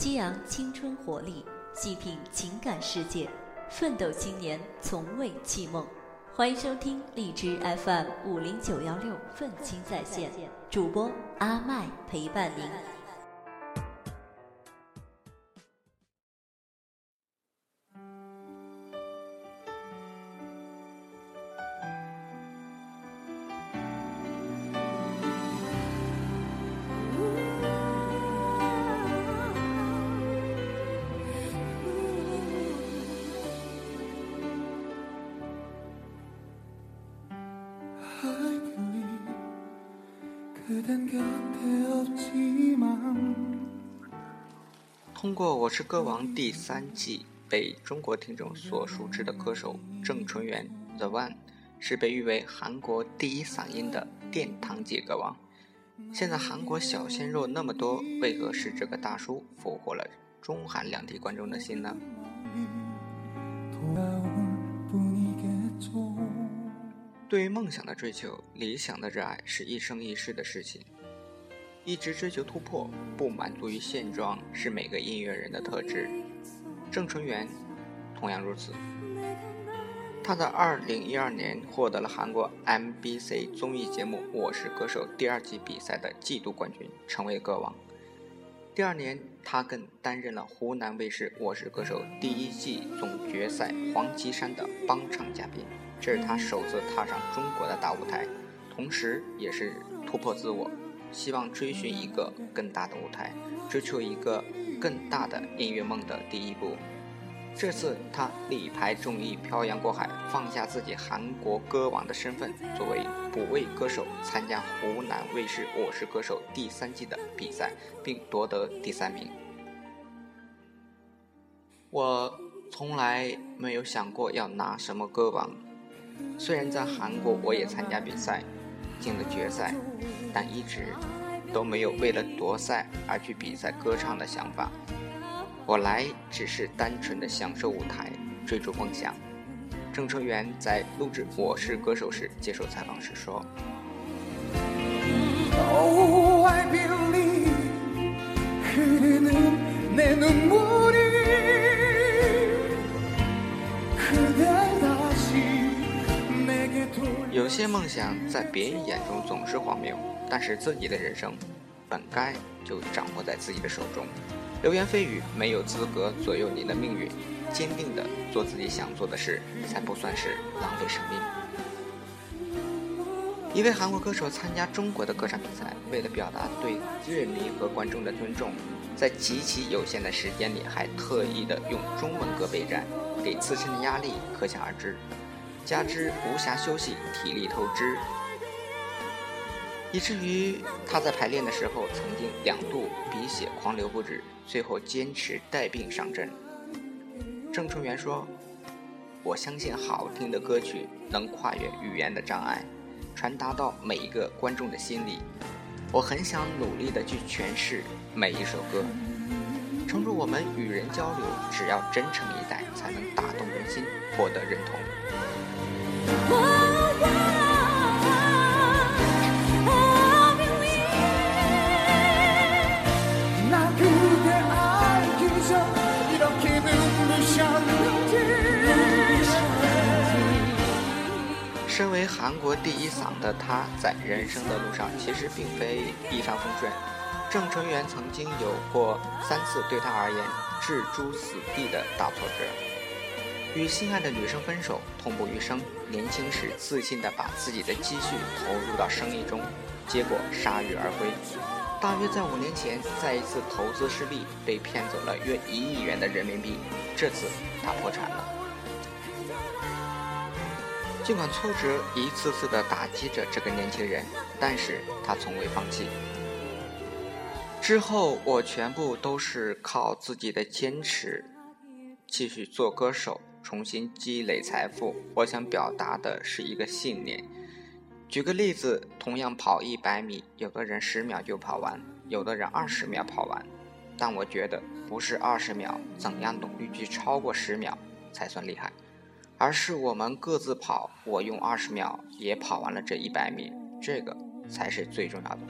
激昂青春活力，细品情感世界，奋斗青年从未弃梦。欢迎收听荔枝 FM 五零九幺六愤青在线，主播阿麦陪伴您。通过《我是歌王》第三季被中国听众所熟知的歌手郑淳元 The One，是被誉为韩国第一嗓音的殿堂级歌王。现在韩国小鲜肉那么多，为何是这个大叔俘获了中韩两地观众的心呢？对于梦想的追求、理想的热爱是一生一世的事情。一直追求突破，不满足于现状，是每个音乐人的特质。郑淳元同样如此。他在2012年获得了韩国 MBC 综艺节目《我是歌手》第二季比赛的季度冠军，成为歌王。第二年，他更担任了湖南卫视《我是歌手》第一季总决赛黄绮珊的帮唱嘉宾，这是他首次踏上中国的大舞台，同时也是突破自我。希望追寻一个更大的舞台，追求一个更大的音乐梦的第一步。这次他力排众议，漂洋过海，放下自己韩国歌王的身份，作为补位歌手参加湖南卫视《我是歌手》第三季的比赛，并夺得第三名。我从来没有想过要拿什么歌王，虽然在韩国我也参加比赛。进了决赛，但一直都没有为了夺赛而去比赛歌唱的想法。我来只是单纯的享受舞台，追逐梦想。郑成元在录制《我是歌手》时接受采访时说。有些梦想在别人眼中总是荒谬，但是自己的人生本该就掌握在自己的手中。流言蜚语没有资格左右你的命运，坚定的做自己想做的事，才不算是浪费生命。一位韩国歌手参加中国的歌唱比赛，为了表达对乐迷和观众的尊重，在极其有限的时间里，还特意的用中文歌备战，给自身的压力可想而知。加之无暇休息，体力透支，以至于他在排练的时候曾经两度鼻血狂流不止，最后坚持带病上阵。郑春元说：“我相信好听的歌曲能跨越语言的障碍，传达到每一个观众的心里。我很想努力的去诠释每一首歌。诚如我们与人交流，只要真诚以待，才能打动人心，获得认同。”身为韩国第一嗓的他，在人生的路上其实并非一帆风顺。郑成元曾经有过三次对他而言置诸死地的大挫折。与心爱的女生分手，痛不欲生。年轻时自信地把自己的积蓄投入到生意中，结果铩羽而归。大约在五年前，再一次投资失利，被骗走了约一亿元的人民币。这次他破产了。尽管挫折一次次地打击着这个年轻人，但是他从未放弃。之后，我全部都是靠自己的坚持，继续做歌手。重新积累财富，我想表达的是一个信念。举个例子，同样跑一百米，有的人十秒就跑完，有的人二十秒跑完。但我觉得不是二十秒，怎样努力去超过十秒才算厉害，而是我们各自跑，我用二十秒也跑完了这一百米，这个才是最重要的。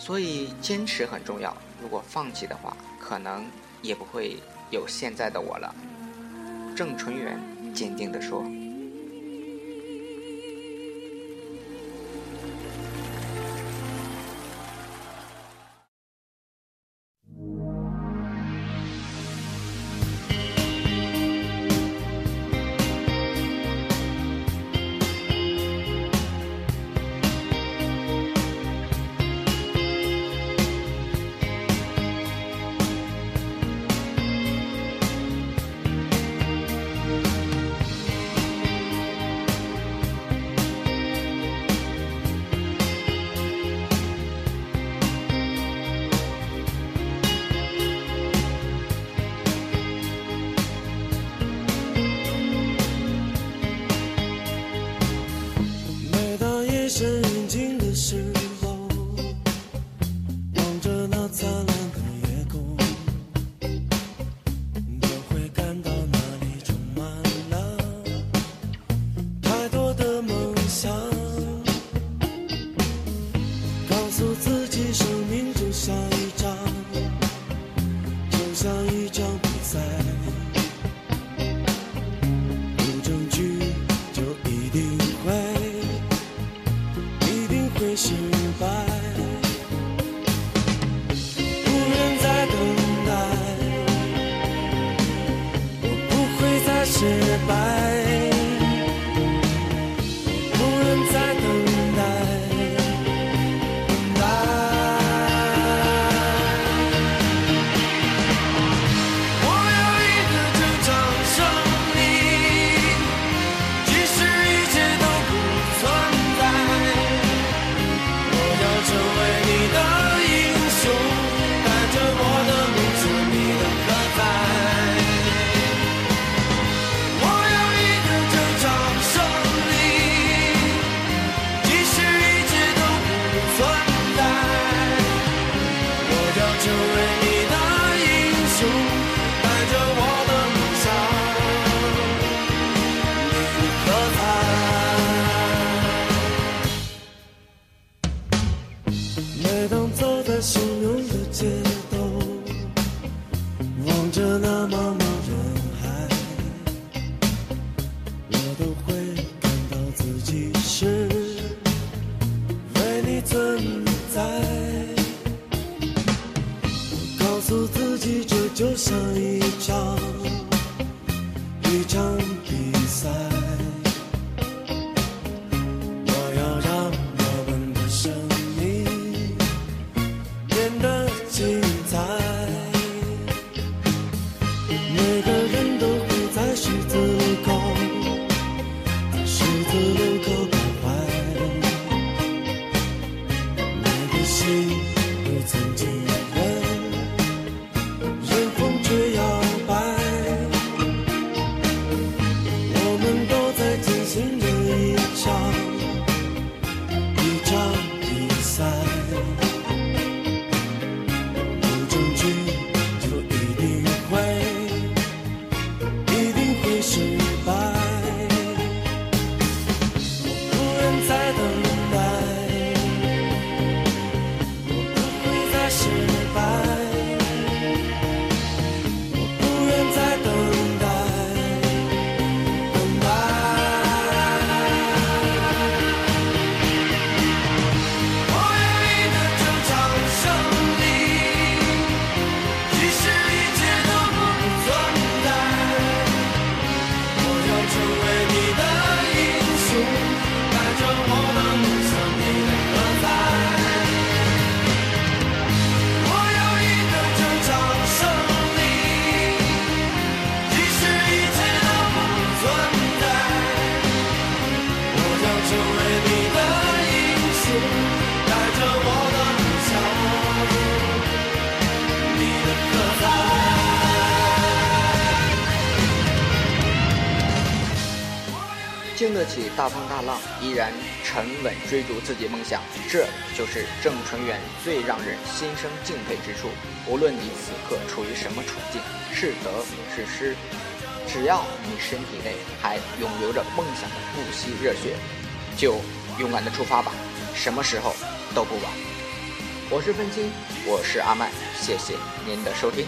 所以坚持很重要，如果放弃的话。可能也不会有现在的我了。郑纯元坚定地说。记着就像一场得起大风大浪，依然沉稳追逐自己梦想，这就是郑纯元最让人心生敬佩之处。无论你此刻处于什么处境，是得是失，只要你身体内还涌流着梦想的不息热血，就勇敢的出发吧，什么时候都不晚。我是愤青，我是阿麦，谢谢您的收听。